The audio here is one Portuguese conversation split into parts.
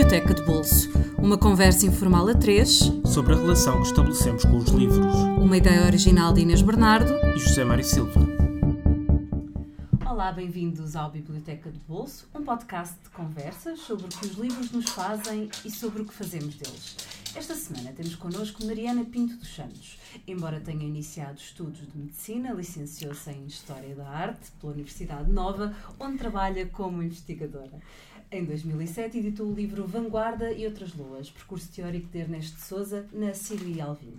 Biblioteca de Bolso. Uma conversa informal a três sobre a relação que estabelecemos com os livros. Uma ideia original de Inês Bernardo e José Mário Silva. Olá, bem-vindos ao Biblioteca de Bolso, um podcast de conversas sobre o que os livros nos fazem e sobre o que fazemos deles. Esta semana temos connosco Mariana Pinto dos Santos. Embora tenha iniciado estudos de medicina, licenciou-se em História da Arte pela Universidade Nova, onde trabalha como investigadora. Em 2007 editou o livro Vanguarda e Outras Luas, percurso teórico de Ernesto de Souza, na Síria Alvim.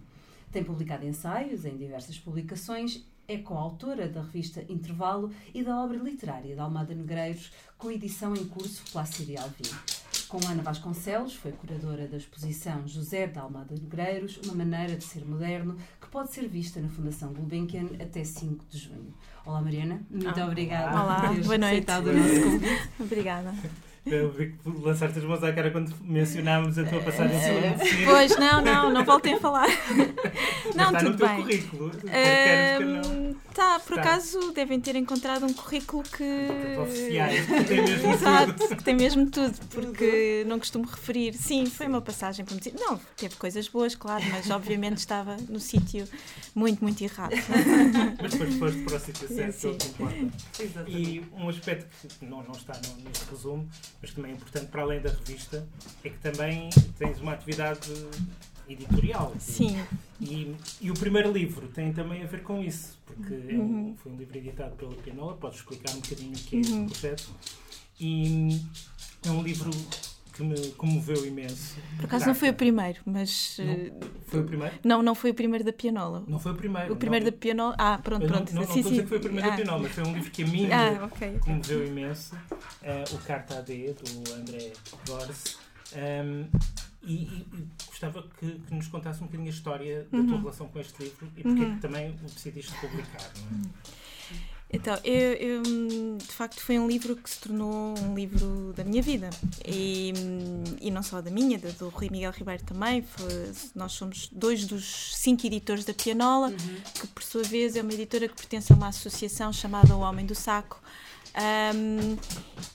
Tem publicado ensaios em diversas publicações, é coautora da revista Intervalo e da obra literária de Almada Negreiros, com edição em curso pela Síria Alvim. Com Ana Vasconcelos, foi curadora da exposição José de Almada Negreiros, uma maneira de ser moderno, que pode ser vista na Fundação Gulbenkian até 5 de junho. Olá Mariana, muito ah, obrigada olá. por teres Boa noite. aceitado o nosso convite. Obrigada. Eu vi que lançaste as mãos à cara quando mencionámos a tua passagem uh, Pois, não, não, não voltem a falar. não, está tudo no teu bem. currículo. Uh, tá, por está. acaso devem ter encontrado um currículo que. Oficiais, que tem mesmo Exato, tudo. que tem mesmo tudo, porque não costumo referir. Sim, foi uma passagem para me dizer. Não, teve coisas boas, claro, mas obviamente estava no sítio muito, muito errado. mas depois foste para o sítio certo, é o que importa. E um aspecto que não, não está neste resumo mas também é importante, para além da revista, é que também tens uma atividade editorial. Sim. E, e o primeiro livro tem também a ver com isso, porque é um, uhum. foi um livro editado pela Pianola, podes explicar um bocadinho o que é uhum. esse processo. E é um livro que me comoveu imenso. Por acaso não foi o primeiro, mas. Não, eh, foi o primeiro? Não, não foi o primeiro da Pianola. Não foi o primeiro. O primeiro não. da Pianola. Ah, pronto, pronto. Não, não, sim, não sim. que foi o primeiro ah. da Pianola, mas foi um livro que a mim ah, okay, comoveu imenso. Uh, o Carta AD, do André Gores. Um, e, e, e, gostava que, que, nos contasse um bocadinho a história uhum. da tua uhum. relação com este livro e porque uhum. é que também o decidiste publicar, não é? Uhum. Então, eu, eu, de facto foi um livro que se tornou um livro da minha vida e, e não só da minha, do Rui Miguel Ribeiro também. Foi, nós somos dois dos cinco editores da Pianola, uhum. que por sua vez é uma editora que pertence a uma associação chamada O Homem do Saco. Um,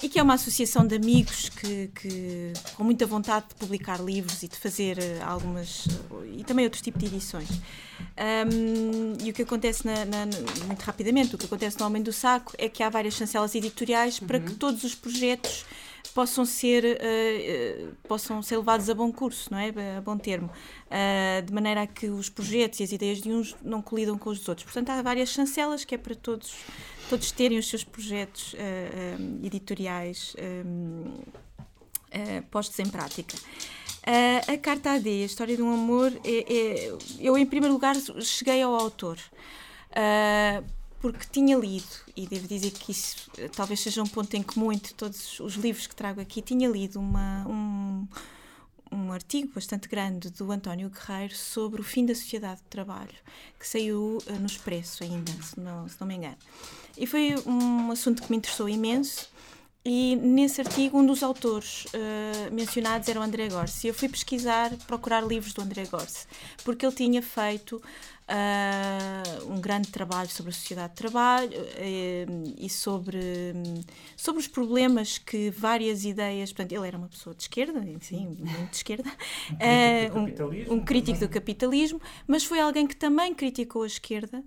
e que é uma associação de amigos que, que, com muita vontade de publicar livros e de fazer eh, algumas e também outros tipos de edições. Um, e o que acontece na, na, muito rapidamente, o que acontece no Homem do Saco é que há várias chancelas editoriais uhum. para que todos os projetos possam ser uh, uh, possam ser levados a bom curso, não é, a bom termo, uh, de maneira a que os projetos e as ideias de uns não colidam com os dos outros. Portanto, há várias chancelas que é para todos todos terem os seus projetos editoriais postos em prática. Uh, a Carta AD, a história de um amor, é, é, eu em primeiro lugar cheguei ao autor. Uh, porque tinha lido, e devo dizer que isso talvez seja um ponto em comum entre todos os livros que trago aqui, tinha lido uma, um, um artigo bastante grande do António Guerreiro sobre o fim da sociedade de trabalho, que saiu uh, no Expresso ainda, se não, se não me engano. E foi um assunto que me interessou imenso e nesse artigo, um dos autores uh, mencionados era o André Gorse. E eu fui pesquisar, procurar livros do André Gorse, porque ele tinha feito uh, um grande trabalho sobre a sociedade de trabalho uh, e sobre, sobre os problemas que várias ideias. Portanto, ele era uma pessoa de esquerda, enfim, muito de esquerda, um, um crítico do capitalismo, mas foi alguém que também criticou a esquerda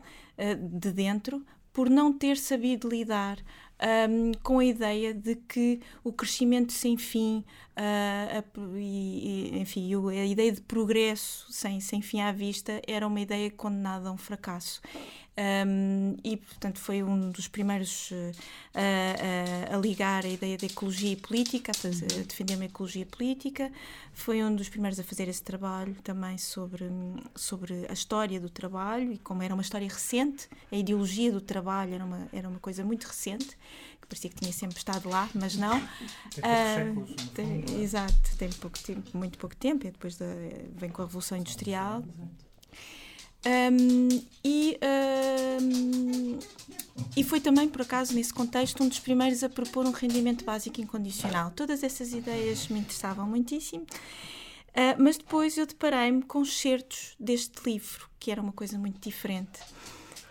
de dentro por não ter sabido lidar um, com a ideia de que o crescimento sem fim a, e, enfim, a ideia de progresso sem, sem fim à vista era uma ideia condenada a um fracasso. Um, e, portanto, foi um dos primeiros uh, a, ligar a ideia de ecologia e política, a, fazer, a, defender uma ecologia política. Foi um dos primeiros a fazer esse trabalho também sobre, sobre a história do trabalho e como era uma história recente, a ideologia do trabalho era uma, era uma coisa muito recente, parecia que tinha sempre estado lá, mas não. Tem uh, tem, é? exato, tem pouco tempo, muito pouco tempo, e depois da, vem com a Revolução Industrial. Um, e, um, e foi também, por acaso, nesse contexto, um dos primeiros a propor um rendimento básico incondicional. Todas essas ideias me interessavam muitíssimo, uh, mas depois eu deparei-me com certos deste livro, que era uma coisa muito diferente.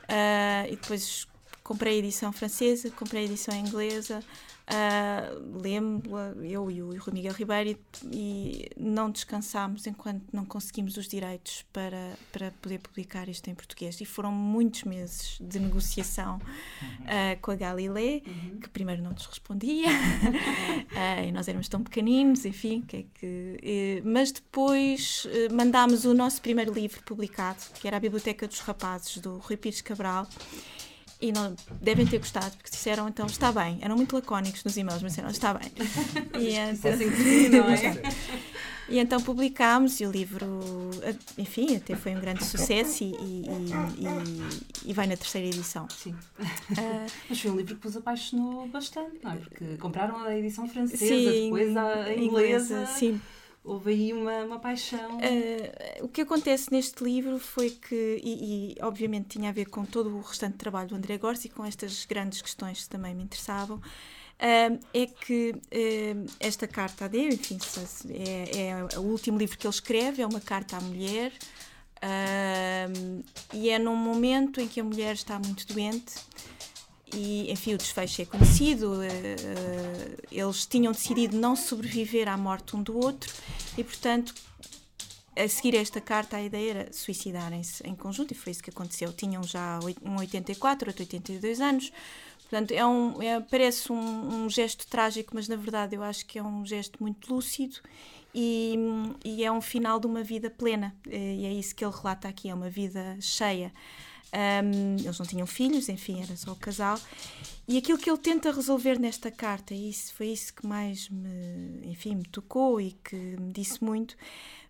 Uh, e depois comprei a edição francesa, comprei a edição inglesa, Uh, Lemos-la, eu e o Rui Miguel Ribeiro, e, e, não descansámos enquanto não conseguimos os direitos para, para poder publicar isto em português. E foram muitos meses de negociação uh, com a Galilé, uhum. que primeiro não nos respondia, uh, e nós éramos tão pequeninos, enfim, que é que. mas depois mandámos o nosso primeiro livro publicado, que era A Biblioteca dos Rapazes, do Rui Pires Cabral e não devem ter gostado, porque disseram então está bem. Eram muito lacónicos nos e-mails, mas disseram está bem. e, então, é? e então publicámos e o livro, enfim, até foi um grande sucesso e, e, e, e vai na terceira edição. Sim. Uh, mas foi um livro que vos apaixonou bastante, não é? Porque compraram a edição francesa, sim, depois a inglesa. inglesa sim houve aí uma, uma paixão. Uh, o que acontece neste livro foi que, e, e, obviamente tinha a ver com todo o restante trabalho do André Gorsi e com estas grandes questões que também me interessavam, uh, é que uh, esta carta a Deus, enfim, é, é, o último livro que ele escreve, é uma carta à mulher. e é num momento em que a mulher está muito doente e enfim o desfecho é conhecido eh, eh, eles tinham decidido não sobreviver à morte um do outro e portanto a seguir esta carta a ideia era suicidarem-se em conjunto e foi isso que aconteceu. Tinham já um 84 outro 82 anos. Portanto é um é, parece um, um, gesto trágico mas na verdade eu acho que é um gesto muito lúcido e, e é um final de uma vida plena. Eh, e é isso que ele relata aqui é uma vida cheia um, eles não tinham filhos, enfim, era só o casal. E aquilo que ele tenta resolver nesta carta, e isso foi isso que mais me, enfim, me tocou e que me disse muito,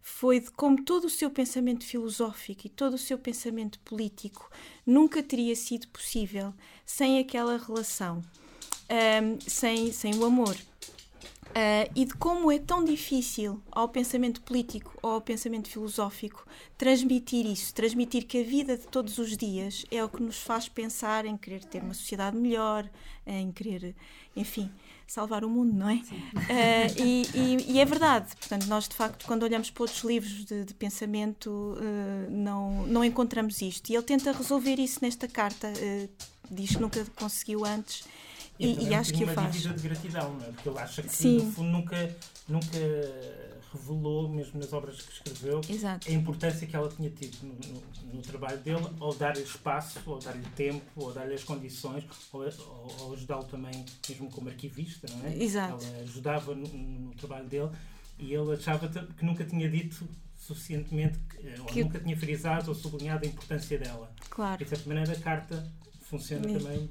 foi de como todo o seu pensamento filosófico e todo o seu pensamento político nunca teria sido possível sem aquela relação, um, sem, sem o amor. Uh, e de como é tão difícil ao pensamento político ou ao pensamento filosófico transmitir isso, transmitir que a vida de todos os dias é o que nos faz pensar em querer ter uma sociedade melhor, em querer, enfim, salvar o mundo, não é? Uh, e, e, e, é verdade, portanto, nós de facto, quando olhamos para outros livros de, de pensamento, uh, não, não encontramos isto. E ele tenta resolver isso nesta carta, diz que nunca conseguiu antes e, e, acho que o faz. uma dívida de gratidão, não é? Porque ele acha que Sim. no fundo nunca, nunca revelou, mesmo nas obras que escreveu, Exato. a importância que ela tinha tido no, no, no trabalho dele, ao dar-lhe espaço, ou dar-lhe tempo, ou dar-lhe as condições, ou, ou ajudá-lo também, mesmo como arquivista, não é? Exato. Ela ajudava no, no trabalho dele e ele achava que nunca tinha dito suficientemente, ou que... nunca tinha frisado ou sublinhado a importância dela. Claro. De certa maneira a carta funciona também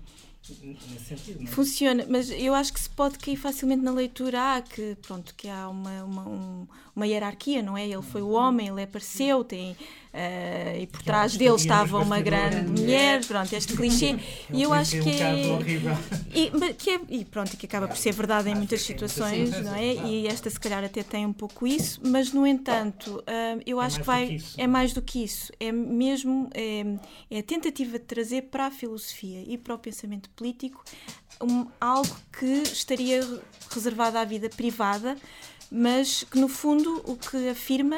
sentido, é? Funciona, mas eu acho que se pode cair facilmente na leitura ah, que, pronto, que há uma, uma, um, uma hierarquia, não é? Ele foi o homem, ele apareceu, tem Uh, e por trás dele estava uma grande mulher, pronto, este clichê. e eu acho que é. E, que é, e pronto, que acaba por ser verdade em muitas situações, não é? E esta, se calhar, até tem um pouco isso, mas, no entanto, uh, eu é acho que vai. É mais do que isso. É mesmo. É, é, a tentativa de trazer para a filosofia e para o pensamento político um, algo que estaria reservado à vida privada, mas que, no fundo, o que afirma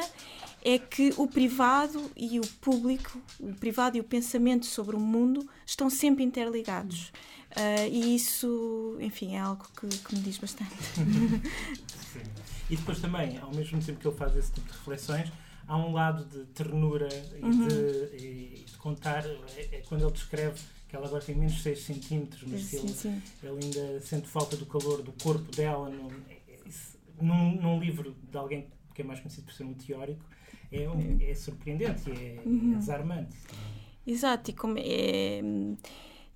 é que o privado e o público, o privado e o pensamento sobre o mundo estão sempre interligados. Uh, e isso, enfim, é algo que, que me diz bastante. Sim. E depois também, ao mesmo tempo que ele faz esse tipo de reflexões, há um lado de ternura e, uhum. de, e de, contar. É, é, quando ele descreve que ela agora tem menos 6 centímetros, mas sim, ele, sim. ele, ainda sente falta do calor do corpo dela. Num, num, num livro de alguém que é mais conhecido por ser um teórico, é, um, é surpreendente, é, uhum. é desarmante. Exato, e como é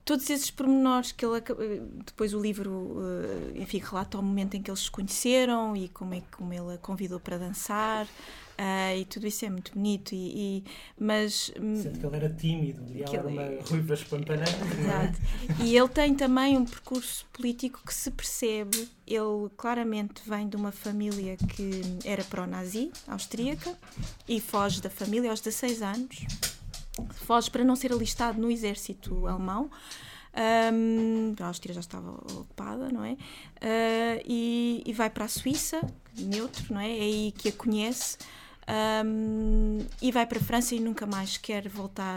todos esses pormenores que ele depois o livro eh, enfim relata o momento em que eles se conheceram e como é como ele a convidou para dançar Uh, e tudo isso é muito bonito e, e mas hum, Sendo que ele era tímido e ela era uma ruiva espampanante é? Exato. e ele tem também um percurso político que se percebe ele claramente vem de uma família que era pró-nazi austríaca e foge da família aos 16 anos foge para não ser alistado no exército alemão um, a Áustria já estava ocupada, não é? Uh, e, e, vai para a Suíça, neutro, não é? É aí que a conhece Um, e vai para a França e nunca mais quer voltar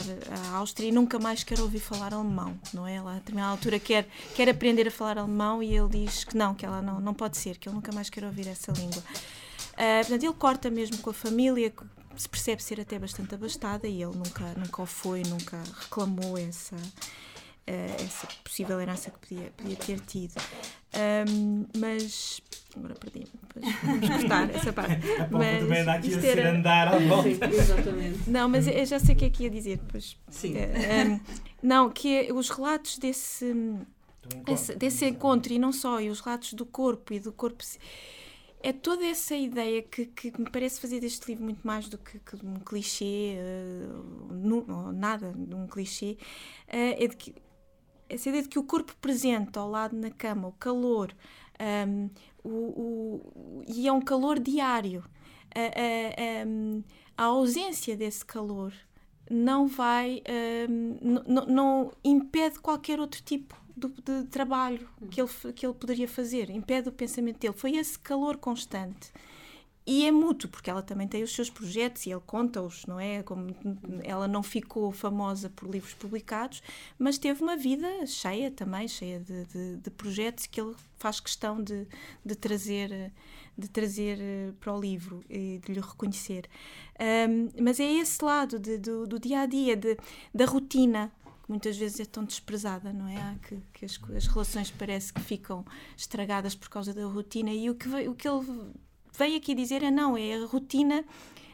à Áustria e nunca mais quer ouvir falar alemão, não é? Ela, a determinada altura, quer, quer aprender a falar alemão e ele diz que não, que ela não, não pode ser, que ele nunca mais quer ouvir essa língua. Uh, portanto, ele corta mesmo com a família, se percebe ser até bastante abastada e ele nunca, nunca o foi, nunca reclamou essa, uh, essa possível herança que podia, podia ter tido. Um, mas agora perdi vamos cortar essa parte. A mas também anda aqui a ser era... andar à volta. Sim, exatamente. Não, mas eu já sei o que é que ia dizer depois. Sim. Um, não, que é, os relatos desse, encontro, esse, desse encontro e não só, e os relatos do corpo e do corpo é toda essa ideia que, que me parece fazer deste livro muito mais do que, que um clichê, uh, no, nada de um clichê, uh, é de que essa ideia de que o corpo presente ao lado na cama, o calor, um, o, o, e é um calor diário, a, a, a, a ausência desse calor não vai, um, não impede qualquer outro tipo de, de trabalho que ele, que ele poderia fazer, impede o pensamento dele. Foi esse calor constante e é mútuo, porque ela também tem os seus projetos e ele conta-os, não é? Como ela não ficou famosa por livros publicados, mas teve uma vida cheia também, cheia de, de, de projetos que ele faz questão de, de trazer de trazer eh, para o livro e de lhe reconhecer. Um, mas é esse lado de, do, do dia a dia, de, da rotina, muitas vezes é tão desprezada, não é? Que, que as, as, relações parece que ficam estragadas por causa da rotina e o que, o que ele vem aqui dizer é não, é a rotina.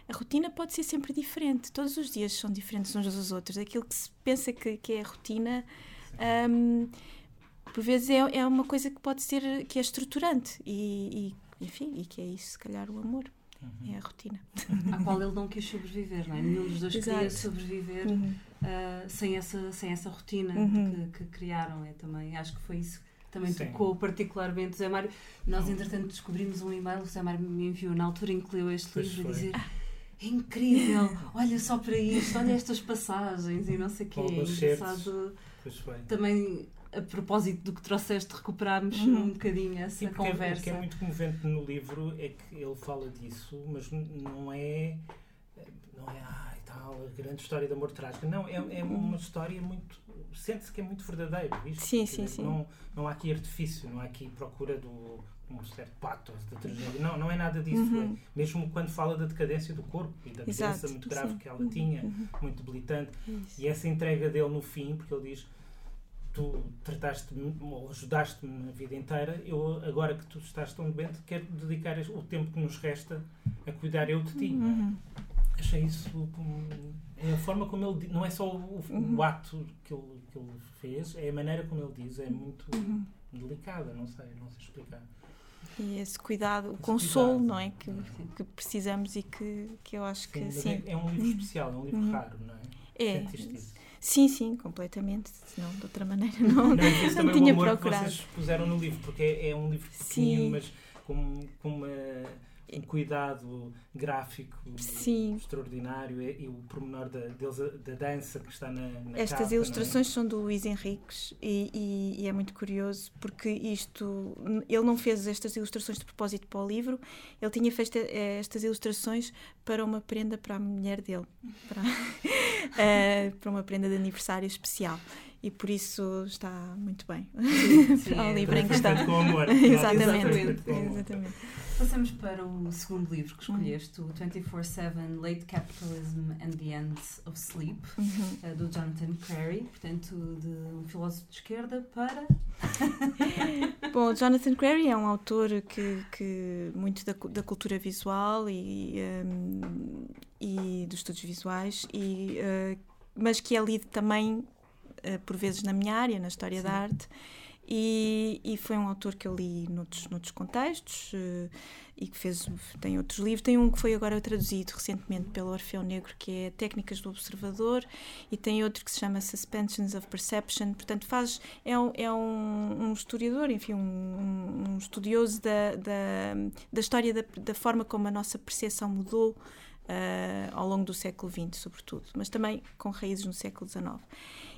A rotina pode ser sempre diferente, todos os dias são diferentes uns dos outros. Aquilo que se pensa que, que é a rotina, um, por vezes é, é uma coisa que pode ser que é estruturante e, e, enfim, e que é isso, se calhar, o amor. Uhum. É a rotina. À qual ele não quis sobreviver, não é? Nenhum dos dois Exato. queria sobreviver uhum. uh, sem, essa, sem essa rotina uhum. que, que, criaram. É, também, acho que foi isso também Sim. tocou particularmente o Zé Mário. Nós, entretanto, descobrimos um e-mail, o Zé Mário me enviou na altura em que leu este pois livro, a dizer é incrível, olha só para isto, olha estas passagens e não sei o quê. É engraçado. Também a propósito do que trouxeste, recuperarmos uhum. um bocadinho essa Sim, conversa. O que é muito comovente no livro é que ele fala disso, mas não é. Não é, ai, tal, a grande história de amor trágica. Não, é, é uma uhum. história muito sente-se que é muito verdadeiro. Isto, sim, sim, sim. Não, não há aqui artifício, não há aqui procura do um certo patos da tragédia. Não, não é nada disso. Uhum. É, mesmo quando fala da decadência do corpo e da doença muito grave sim. que ela tinha, uhum. muito debilitante. Isso. E essa entrega dele no fim, porque ele diz tu trataste-me ou ajudaste-me a vida inteira, eu agora que tu estás tão doente, quero dedicar o tempo que nos resta a cuidar eu de ti. Uhum. Achei isso é a forma como ele não é só o, uhum. o ato que ele, que ele fez, é a maneira como ele diz, é muito uhum. delicada, não sei, não sei explicar. E esse cuidado, esse o consolo, cuidado. não é? Que, que, precisamos e que, que eu acho sim, que sim. É, é, um livro especial, é um livro uhum. raro, não é? É. Sim, sim, completamente. Senão, de outra maneira, não, não, não, não tinha procurado. Que vocês puseram no livro, porque é, é um livro pequeno, mas com, com uma um cuidado gráfico Sim. extraordinário e, e, o pormenor da, da dança que está na, na Estas capa, é? ilustrações é? são do Luís Henriques e, e, e, é muito curioso porque isto ele não fez estas ilustrações de propósito para o livro, ele tinha feito eh, estas ilustrações para uma prenda para a mulher dele, para, uh, para uma prenda de aniversário especial e por isso está muito bem sim, sim, ao livro em questão. Com amor. exatamente. exatamente. exatamente. Passamos para o segundo livro que escolheste, o 24-7 Late Capitalism and the End of Sleep, uhum. Eh, do Jonathan Crary, portanto, de um filósofo de esquerda para. Bom, Jonathan Crary é um autor que, que muito da, da cultura visual e, um, e dos estudos visuais, e, uh, mas que é lido também por vezes na minha área, na história Sim. da arte e, e, foi um autor que eu li noutros, noutros contextos uh, e que fez, tem outros livros. Tem um que foi agora traduzido recentemente pelo Orfeu Negro, que é Técnicas do Observador, e tem outro que se chama Suspensions of Perception. Portanto, faz, é, um, é um, um historiador, enfim, um, um estudioso da, da, da história da, da, forma como a nossa percepção mudou uh, ao longo do século XX, sobretudo, mas também com raízes no século XIX.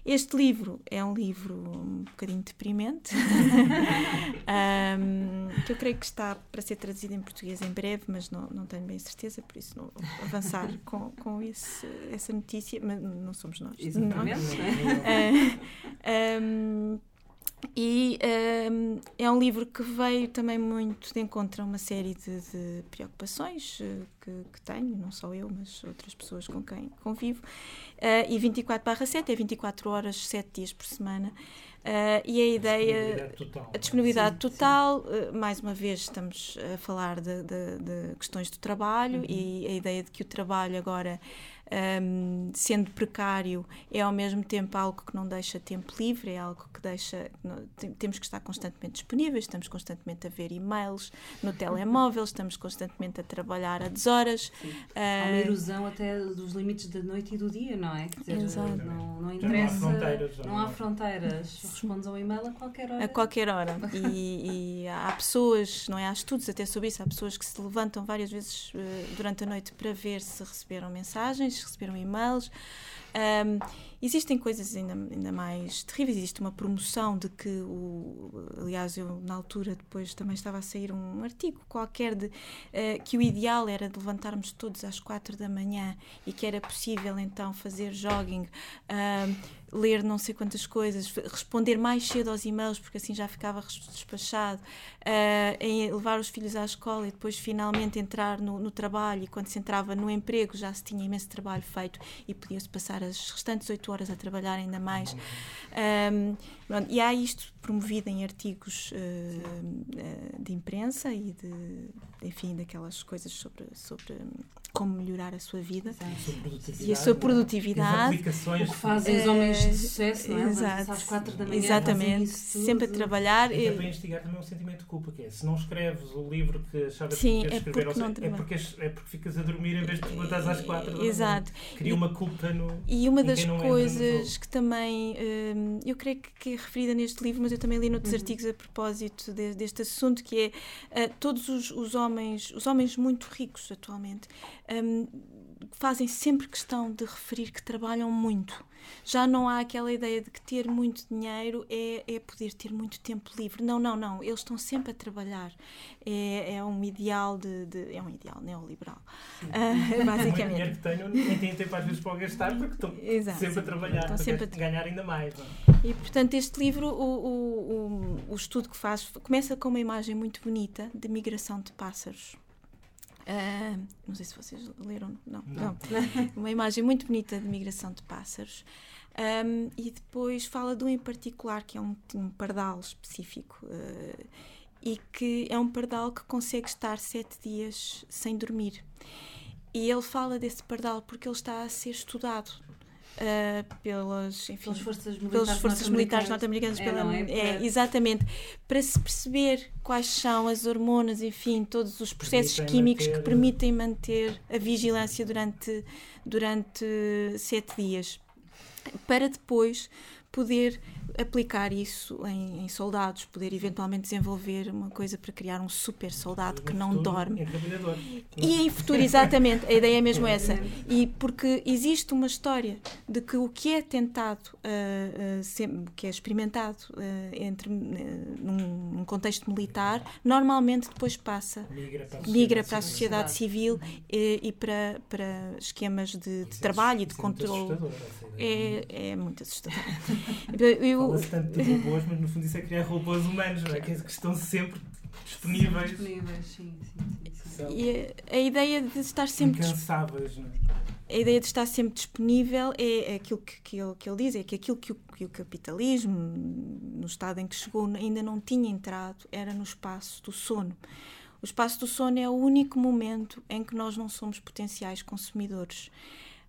Este livro é um livro um bocadinho deprimente, um, que eu creio que está para ser traduzido em português em breve, mas não, não tenho bem certeza, por isso não vou avançar com, com esse, essa notícia, mas não somos nós. Exatamente. Não. É? um, e um, é um livro que veio também muito de encontro a uma série de, de preocupações uh, que, que, tenho, não só eu, mas outras pessoas com quem convivo. Uh, e 24 7 é 24 horas, 7 dias por semana. Uh, e a ideia. A disponibilidade total. A disponibilidade sim, total, sim. mais uma vez, estamos a falar de, de, de questões do trabalho uhum. e a ideia de que o trabalho agora um, sendo precário, é ao mesmo tempo algo que não deixa tempo livre, é algo que deixa. Não, temos que estar constantemente disponíveis, estamos constantemente a ver e-mails no telemóvel, estamos constantemente a traballar a deshoras. Uh, Há uma erosão até dos limites da noite e do dia, não é? Quer dizer, Exato. Não, não interessa. Não há fronteiras. Não há fronteiras. Respondes ao e-mail a qualquer hora. A qualquer hora. E, e, há pessoas, não é? Há estudos até sobre isso, há pessoas que se levantam várias vezes uh, durante a noite para ver se receberam mensagens receberam e-mails. Um, existem coisas ainda, ainda mais terríveis. Existe uma promoção de que, o, aliás, eu na altura depois também estava a sair um artigo qualquer de uh, que o ideal era de levantarmos todos às quatro da manhã e que era possível então fazer jogging, uh, ler não sei quantas coisas, responder mais cedo aos e-mails porque assim já ficava despachado, uh, levar os filhos à escola e depois finalmente entrar no, no trabalho e quando se entrava no emprego já se tinha imenso trabalho feito e podia-se passar as restantes oito horas a trabalhar ainda mais. Um, pronto, e há isto promovido em artigos uh, de imprensa e de, enfim, daquelas coisas sobre, sobre como melhorar a sua vida e a sua produtividade. O que fazem os homens de sucesso, não é? Exato. Às quatro da manhã. Exatamente, sempre a trabalhar. E para instigar também um sentimento de culpa, que é se não escreves o livro que achavas Sim, que queres é escrever, é porque, é porque ficas a dormir em vez de te levantares às quatro da manhã. Exato. Cria uma culpa no. E uma das coisas que também hum, eu creio que é referida neste livro, mas eu também li noutros uhum. artigos a propósito de, deste assunto, que é uh, todos os, os homens, os homens muito ricos atualmente um, fazem sempre questão de referir que trabalham muito. Já não há aquela ideia de que ter muito dinheiro é, é poder ter muito tempo livre. Não, não, não. Eles estão sempre a trabalhar. É, é um ideal de, de É um ideal neoliberal. Uh, basicamente. O dinheiro que tenham nem têm tempo às vezes para gastar porque estão Exato, sempre a trabalhar estão sempre a ganhar ainda mais. Não? É? E portanto, este livro, o, o, o, o estudo que faz, começa com uma imagem muito bonita de migração de pássaros. Uh, não sei se vocês leram, não, não. não. Uma imagem muito bonita de migração de pássaros. Um, e depois fala de um em particular, que é um, um pardal específico, uh, e que é um pardal que consegue estar sete dias sem dormir. E ele fala desse pardal porque ele está a ser estudado uh, pelas, enfim, pelas forças militares, pelas forças militares norte-americanas. É, pela, é, é, exatamente, para se perceber quais são as hormonas, enfim, todos os processos permitem químicos manter... que permitem manter a vigilância durante, durante sete dias. Para depois poder aplicar isso em, em, soldados, poder eventualmente desenvolver uma coisa para criar um super soldado que não dorme. E em futuro, exatamente, a ideia é mesmo essa. E porque existe uma história de que o que é tentado, uh, uh, sempre, que é experimentado uh, entre, num, num, contexto militar, normalmente depois passa, migra para a sociedade, migra para a sociedade civil e, e, para, para esquemas de, de trabalho e de controle. É, é muito assustador. Eu, Fala-se tanto de robôs, mas no fundo isso é criar robôs humanos, não é? Que estão sempre disponíveis. Disponíveis, sim, sim. sim. E a, a, ideia de estar sempre. Incansáveis, não é? A ideia de estar sempre disponível é, é aquilo que, que, ele, que ele diz, é que aquilo que o, que o capitalismo, no estado em que chegou, ainda não tinha entrado, era no espaço do sono. O espaço do sono é o único momento em que nós não somos potenciais consumidores.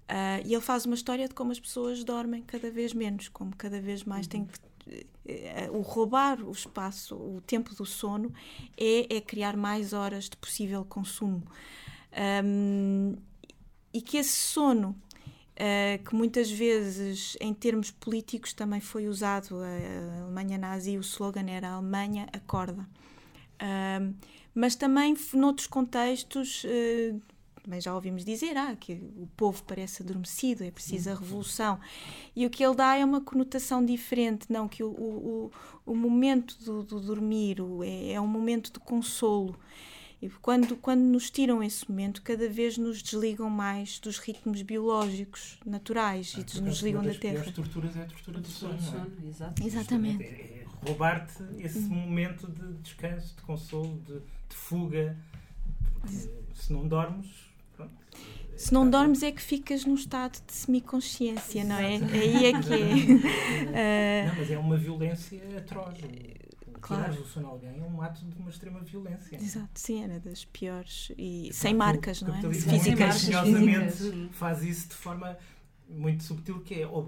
Uh, e ele faz uma história de como as pessoas dormem cada vez menos, como cada vez mais tem que. Uh, o roubar o espaço, o tempo do sono, é, é criar mais horas de possível consumo. Um, e que esse sono, uh, que muitas vezes, em termos políticos, também foi usado, a Alemanha nazi, o slogan era a Alemanha acorda. mas também, noutros contextos, também já ouvimos dizer ah, que o povo parece adormecido, é preciso a revolução. E o que ele dá é uma conotação diferente, não que o, o, o momento do, do dormir é, é um momento de consolo. E quando, quando nos tiram esse momento, cada vez nos desligam mais dos ritmos biológicos naturais ah, e nos desligam da Terra. As torturas é a tortura do sono. sono é? Exatamente. É, é roubar-te esse uhum. momento de descanso, de consolo, de, de fuga. Porque se não dormes, pronto, se não dormes é que ficas num estado de semiconsciência, não é? Aí é que é. Não, mas é uma violência atroz. Claro. Tirar o sono a alguém é um ato de uma extrema violência. Exato, sim, era das piores e sem marcas, não é? Físicas. Físicas. faz isso de forma muito subtil que é ou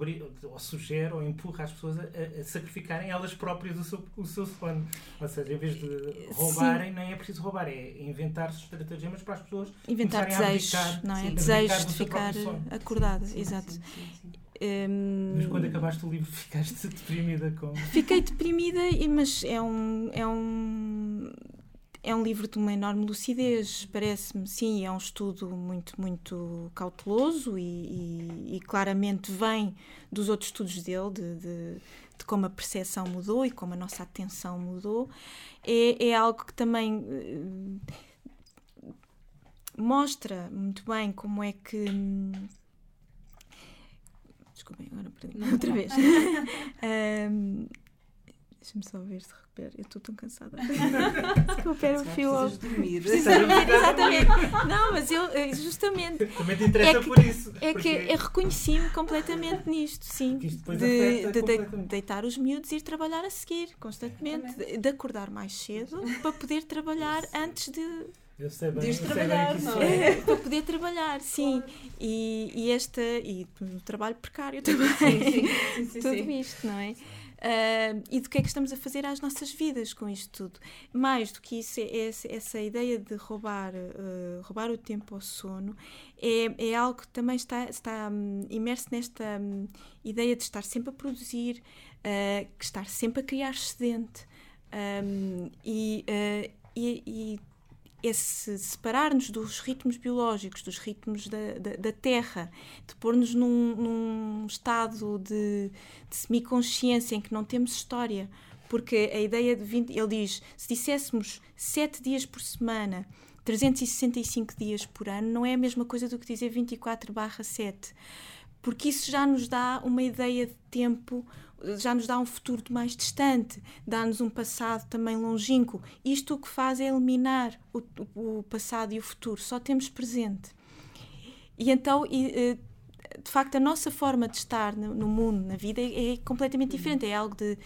sugere ou empurra as pessoas a, a, sacrificarem elas próprias o seu, o seu sono. Ou seja, em vez de roubarem, Sim. nem é preciso roubar, é inventar estratagemas para as pessoas inventar desejos, abdicar, não é? desejos de ficar acordada, sim, exato. Sim, sim, um, mas quando acabaste o livro ficaste deprimida com. Fiquei deprimida, mas é um, é um é um livro de uma enorme lucidez, parece-me. Sim, é um estudo muito, muito cauteloso e, e, e claramente vem dos outros estudos dele, de, de, de, como a percepção mudou e como a nossa atenção mudou. É, é algo que também uh, mostra muito bem como é que. Desculpem, agora perdi outra vez. um, Deixa-me só ver se recupero. Eu estou tão cansada. recupero o fio. Precisamente, exatamente. Não, mas eu, justamente. Também te interessa é que, por isso. É porque... que eu reconheci-me completamente nisto, sim. De, de, de, deitar os miúdos e ir trabalhar a seguir, constantemente. De, de acordar mais cedo para poder trabalhar antes de. Eu sei bem, trabalhar, bem não é? Para poder trabalhar, sim. Claro. E, e esta. E o trabalho precário também. Sim, sim, sim, Tudo isto, não é? Uh, e do que é que estamos a fazer às nossas vidas com isto tudo. Mais do que isso, é, essa ideia de roubar, uh, roubar o tempo ao sono é, é algo que também está, está um, imerso nesta um, ideia de estar sempre a produzir, uh, estar sempre a criar excedente. Um, e, e, e esse separar-nos dos ritmos biológicos, dos ritmos da, da, da Terra, de pôr-nos num, num, estado de, de semiconsciência em que não temos história. Porque a ideia de 20, ele diz: se disséssemos 7 dias por semana, 365 dias por ano, não é a mesma coisa do que dizer 24/7. Porque isso já nos dá uma ideia de tempo já nos dá um futuro mais distante, dá-nos um passado também longínquo. Isto o que faz é eliminar o, o passado e o futuro, só temos presente. E então, e, eh, de facto, a nossa forma de estar no, mundo, na vida, é, é completamente diferente. É algo de,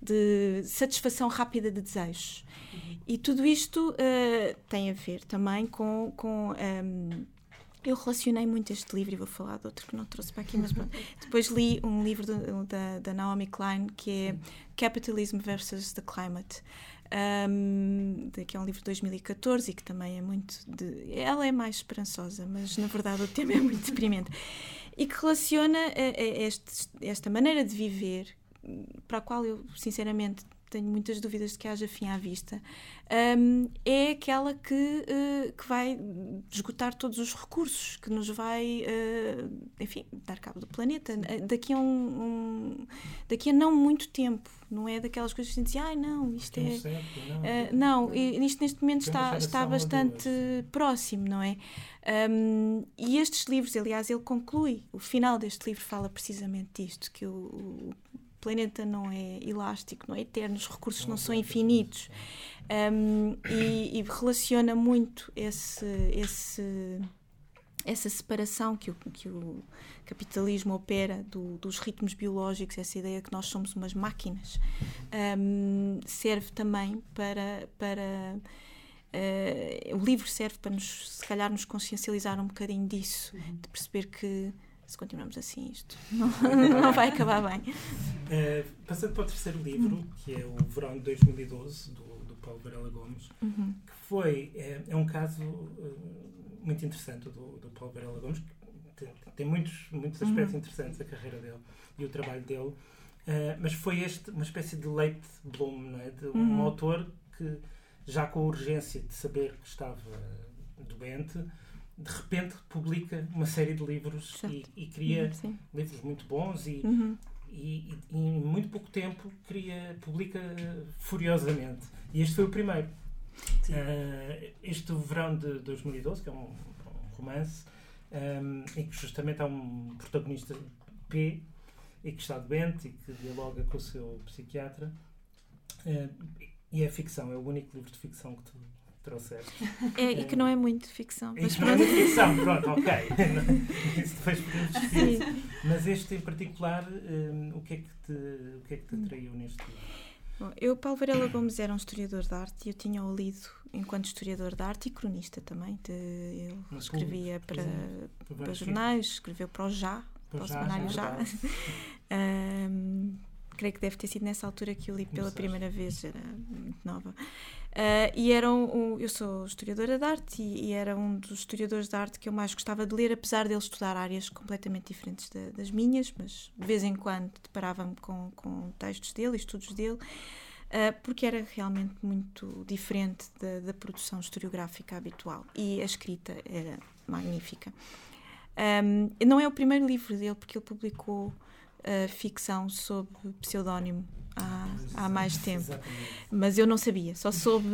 de satisfação rápida de desejos. E tudo isto uh, tem a ver também com. com um, ehm, eu relacionei muito este livro e vou falar de outro que não trouxe para aqui, mas pronto. Depois li um livro do, da, da Naomi Klein que é Capitalism versus the Climate. Um, que é um livro de 2014 e que também é muito de, ela é mais esperançosa mas na verdade o tema é muito deprimente e que relaciona a, a este, esta maneira de viver para a qual eu sinceramente tenho muitas dúvidas de que haja fim à vista, um, é aquela que, uh, que vai esgotar todos os recursos, que nos vai, uh, enfim, dar cabo do planeta. Eh, daqui a, um, um, daqui a não muito tempo, não é daquelas coisas que a gente diz, ai ah, não, isto é. Certo, não, uh, não isto neste momento está, está bastante próximo, não é? Um, e estes livros, aliás, ele conclui, o final deste livro fala precisamente disto, que o, o planeta não é elástico, não é eterno, os recursos não são infinitos. Um, e, e, relaciona muito esse, esse, essa separação que o, que o capitalismo opera do, dos ritmos biológicos, essa ideia que nós somos umas máquinas, um, serve também para. para uh, o livro serve para nos, se calhar, nos consciencializar um bocadinho disso, uhum. de perceber que se continuarmos assim, isto não, não vai acabar bem. Uh, passando para o terceiro livro, uhum. que é o Verão de 2012, do, do Paulo Varela Gomes, uhum. que foi, é, é um caso uh, muito interessante do, do Paulo Varela Gomes, que tem, tem muitos, muitos aspectos uhum. interessantes da carreira dele e o trabalho dele, uh, mas foi este uma espécie de late bloom, não é? de um uhum. autor que, já com a urgência de saber que estava doente, de repente publica uma série de livros e, e, cria uhum, livros muito bons e, uhum. e, e, em muito pouco tempo cria, publica furiosamente. E este foi o primeiro. Uh, este verão de 2012, que é um, um romance, um, em que justamente há um protagonista P e que está doente e que dialoga com o seu psiquiatra. Uh, e é ficção, é o único livro de ficção que tu trouxeste. É, e que não é muito ficção. E que não é muito ficção, pronto, ok. Isso depois podemos discutir. Mas este em particular, um, o, que é que te, o que é que te atraiu neste livro? Bom, eu, Paulo Varela Gomes, era um historiador de arte e eu tinha-o lido enquanto historiador de arte e cronista também. De, ele Mas escrevia para, para jornais, escreveu para o Já, para o Semanário Já. já. um, creio que deve ter sido nessa altura que eu li pela primeira vez, era muito nova. Uh, e era um, eu sou historiadora de arte e, e, era um dos historiadores de arte que eu mais gostava de ler, apesar de ele estudar áreas completamente diferentes da, das minhas, mas de vez em quando deparava-me com, com textos dele, estudos dele, uh, porque era realmente muito diferente da, da, produção historiográfica habitual e a escrita era magnífica. Um, não é o primeiro livro dele, porque ele publicou uh, ficção sob pseudónimo há, há mais tempo. Exatamente. Mas eu não sabia, só soube.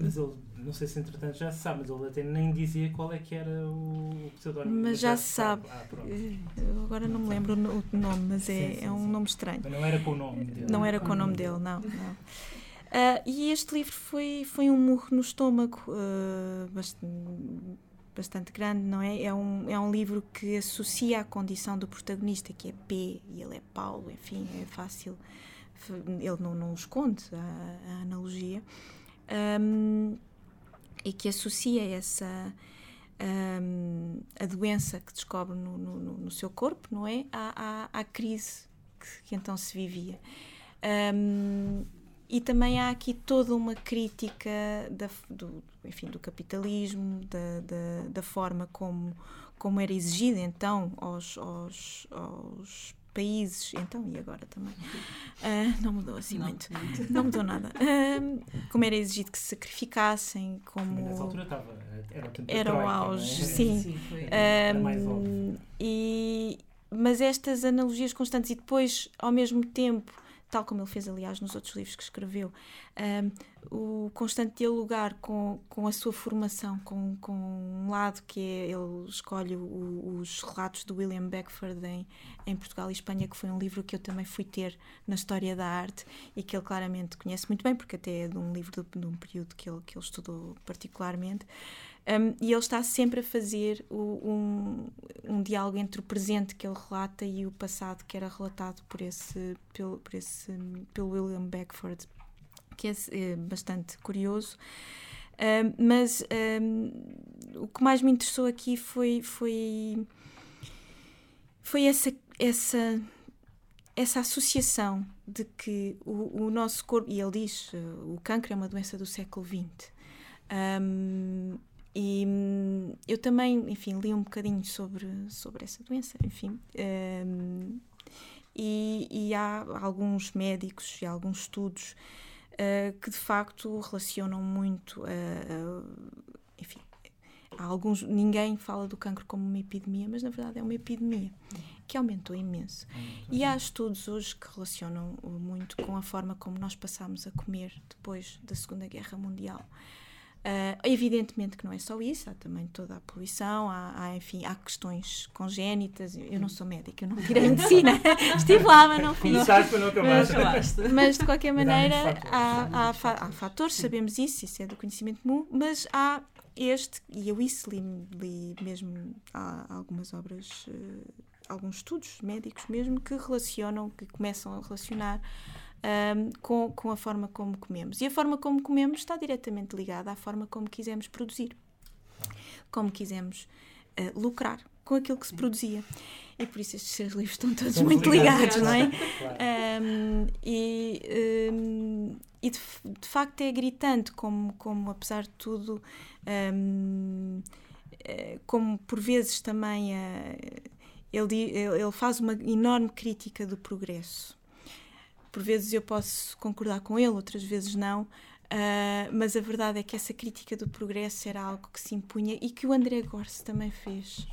Mas ele, não sei se entretanto já se sabe, mas ele até nem dizia qual é que era o pseudónimo. Mas, mas já, se sabe. sabe. Ah, agora não me lembro o nome, mas é, sim, sim, é um sim. nome estranho. Mas não era com o nome dele. Não era com o nome dele, não. não. Uh, e este livro foi, foi um murro no estômago uh, bastante, bastante grande, não é? É um, é um livro que associa a condição do protagonista, que é P e ele é Paulo, enfim, é fácil ele não, não esconde a, a analogia, um, e que associa essa um, a doença que descobre no, no, no, seu corpo, não é? À, à, à crise que, que, então se vivia. Um, e também há aqui toda uma crítica da, do, enfim, do capitalismo, da, da, da forma como, como era exigida então aos, aos, aos países, então e agora também, uh, não mudou assim não, muito, não mudou nada. Uh, como era exigido que se sacrificassem, como. Nessa altura estava, era, era o auge, é? sim. sim foi, uh, era mais óbvio. E, mas estas analogias constantes e depois, ao mesmo tempo, tal como ele fez, aliás, nos outros livros que escreveu, um, o constante dialogar com, com a sua formação, com, com um lado que é, ele escolhe o, os relatos do William Beckford em, em Portugal e Espanha, que foi um livro que eu também fui ter na história da arte e que ele claramente conhece muito bem, porque até é de um livro de, de um período que ele, que ele estudou particularmente. Um, e ele está sempre a fazer o, um, um diálogo entre o presente que ele relata e o passado que era relatado por esse, pelo, por esse, pelo William Beckford, que é, é bastante curioso. Um, mas o que mais me interessou aqui foi, foi, foi essa, essa, essa associação de que o, o nosso corpo, e ele diz, o cancro é uma doença do século XX. Um, e hum, eu também, enfim, li um bocadinho sobre, sobre essa doença, enfim. Um, e, e, há alguns médicos e alguns estudos uh, que de facto relacionam muito, uh, uh, enfim, há alguns, ninguém fala do cancro como uma epidemia, mas na verdade é uma epidemia que aumentou imenso. E há estudos hoje que relacionam muito com a forma como nós passamos a comer depois da Segunda Guerra Mundial. Uh, evidentemente que não é só isso, há também toda a poluição, há, há, enfim, há questões congénitas. Eu não sou médica, eu não tirei medicina, estive lá, mas não fiz. Mas, mas de qualquer maneira, há, há, há fatores, sabemos isso, isso é do conhecimento comum, mas há este, e eu isso li, li mesmo há algumas obras, uh, alguns estudos médicos mesmo, que relacionam, que começam a relacionar um, com, com a forma como comemos. E a forma como comemos está diretamente ligada à forma como quisemos produzir, como quisemos uh, lucrar com aquilo que se produzia. E por isso estes seus livros estão todos Estamos muito ligados, ligados, não é? Claro. Um, e, um, e de, de, facto é gritante como, como apesar de tudo, um, eh, como por vezes também uh, ele, ele faz uma enorme crítica do progresso por vezes eu posso concordar com ele, outras vezes não, Uh, mas a verdade é que essa crítica do progresso era algo que se impunha e que o André Gorse também fez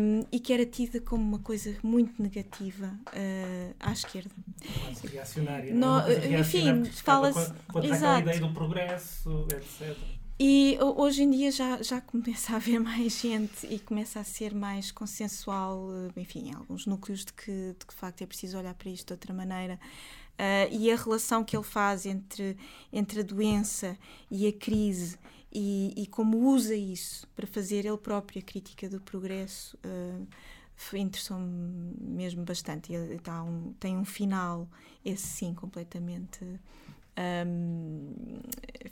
um, e que era tida como uma coisa muito negativa uh, à esquerda. Quase reacionária. No, é enfim, fala-se. Contra exato. aquela ideia do progresso, etc. E hoje em dia já, já começa a haver mais gente e começa a ser mais consensual, enfim, alguns núcleos de que, de que facto é preciso olhar para isto de outra maneira. Uh, e a relação que ele faz entre, entre a doença e a crise e, e como usa isso para fazer ele próprio a crítica do progresso uh, interessou-me mesmo bastante. Ele tá um, tem um final, esse sim, completamente um,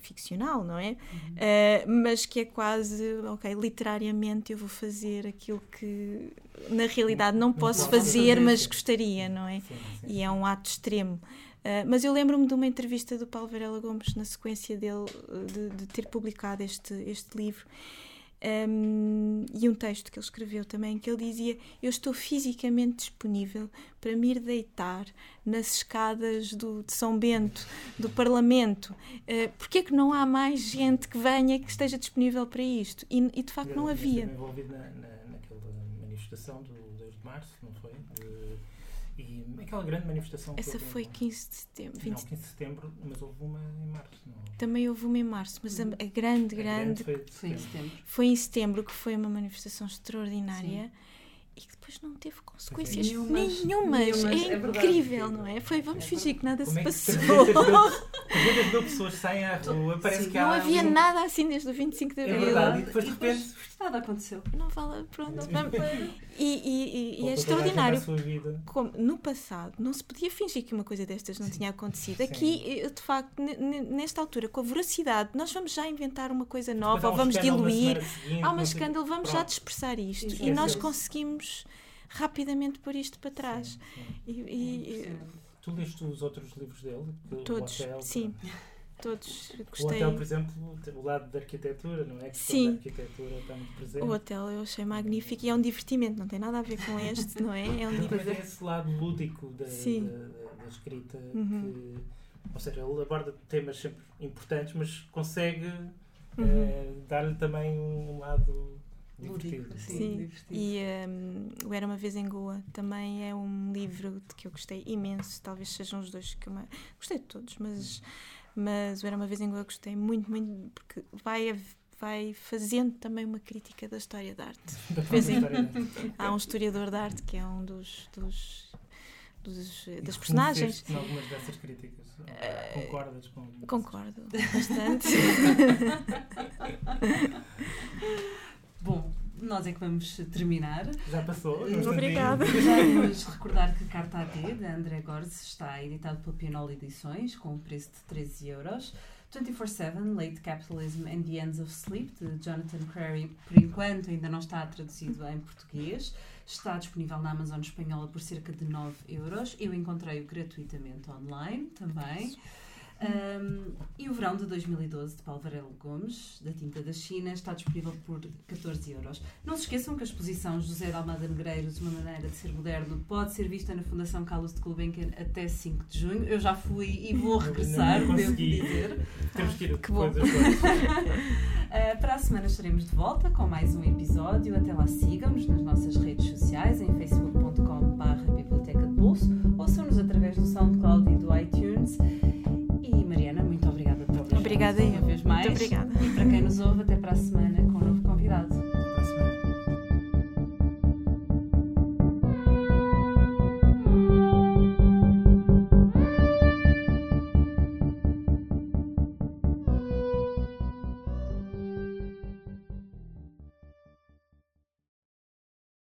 ficcional, não é? Uhum. Uh, mas que é quase, ok, literariamente eu vou fazer aquilo que na realidade não posso fazer, mas gostaria, não é? Sim, sim. E é um ato extremo. Uh, mas eu lembro-me de uma entrevista do Paulo Varela Gomes na sequência dele de, de ter publicado este, este livro um, e um texto que ele escreveu também, que ele dizia: Eu estou fisicamente disponível para me ir deitar nas escadas do, de São Bento, do Parlamento. Uh, Porquê é que não há mais gente que venha que esteja disponível para isto? E, e de facto não havia. envolvido na, na, naquela manifestação do 2 de março, não foi? De, e aquela grande manifestação. Essa foi 15 de setembro. 20... Não, 15 de setembro, mas houve uma em março. Não? Também houve uma em março, mas a, a grande, a grande, grande foi, foi, em setembro. Foi em setembro, que foi uma manifestação extraordinária. Sim e que depois não teve consequências nenhumas. nenhumas. nenhumas. É, é incrível, não é? Foi vamos é fingir que nada Como se é passou. 300 mil pessoas saem à rua, parece Sim, que há. Não havia um... nada assim desde o 25 de Abril. É verdade, e depois de repente. Nada aconteceu. Não fala, pronto. e, e, e é extraordinário. Como no passado não se podia fingir que uma coisa destas não Sim. tinha acontecido. Aqui, de facto, nesta altura, com a voracidade, nós vamos já inventar uma coisa nova, ou vamos diluir. Há um escândalo, vamos já dispersar isto. E nós conseguimos rapidamente pôr isto para trás. Sim, sim. E, e, tu leste os outros livros dele? Todos, hotel, sim. Todos gostei. O hotel, por exemplo, o lado da arquitetura, não é? Que Sim. A arquitetura está muito presente. O hotel eu achei magnífico e é um divertimento, não tem nada a ver com este, não é? É um divertimento. Mas é esse lado lúdico da, da, da escrita uhum. que, ou seja, ele aborda temas sempre importantes, mas consegue uhum. é, dar-lhe também um lado Divertido. Sim, sim. Divertido. e um, o Era Uma Vez em Goa também é um livro de que eu gostei imenso, talvez sejam os dois que eu mais... gostei de todos, mas, mas o Era Uma Vez em Goa gostei muito, muito, porque vai, vai fazendo também uma crítica da história da arte. Há um historiador de arte que é um dos, dos dos, das personagens. Em algumas dessas críticas. Uh, Concordas com Concordo, bastante. Bom, nós é que vamos terminar. Já passou. Obrigada. Vamos recordar que Carta AT, de André Gordes, está editado pela Pianola Edições, com um preço de 13 euros. 24-7, Late Capitalism and the Ends of Sleep, de Jonathan Crary, por enquanto ainda não está traduzido em português. Está disponível na Amazon espanhola por cerca de 9 euros. Eu encontrei-o gratuitamente online também. Um, e o verão de 2012 de Paulo Varela Gomes, da Tinta da China, está disponível por 14 euros. Não se esqueçam que a exposição José de Almada Negreiros, Uma Maneira de Ser Moderno, pode ser vista na Fundação Carlos de Gulbenkian até 5 de junho. Eu já fui e vou regressar, devo dizer. Temos que ir que bom. uh, para a semana estaremos de volta com mais um episódio. Até lá sigam-nos nas nossas redes sociais, em facebook.com.br Biblioteca de Bolso, ouçam-nos Obrigada, Ian. Uma vez mais. Muito obrigada. E para quem nos ouve, até para a semana com um novo convidado.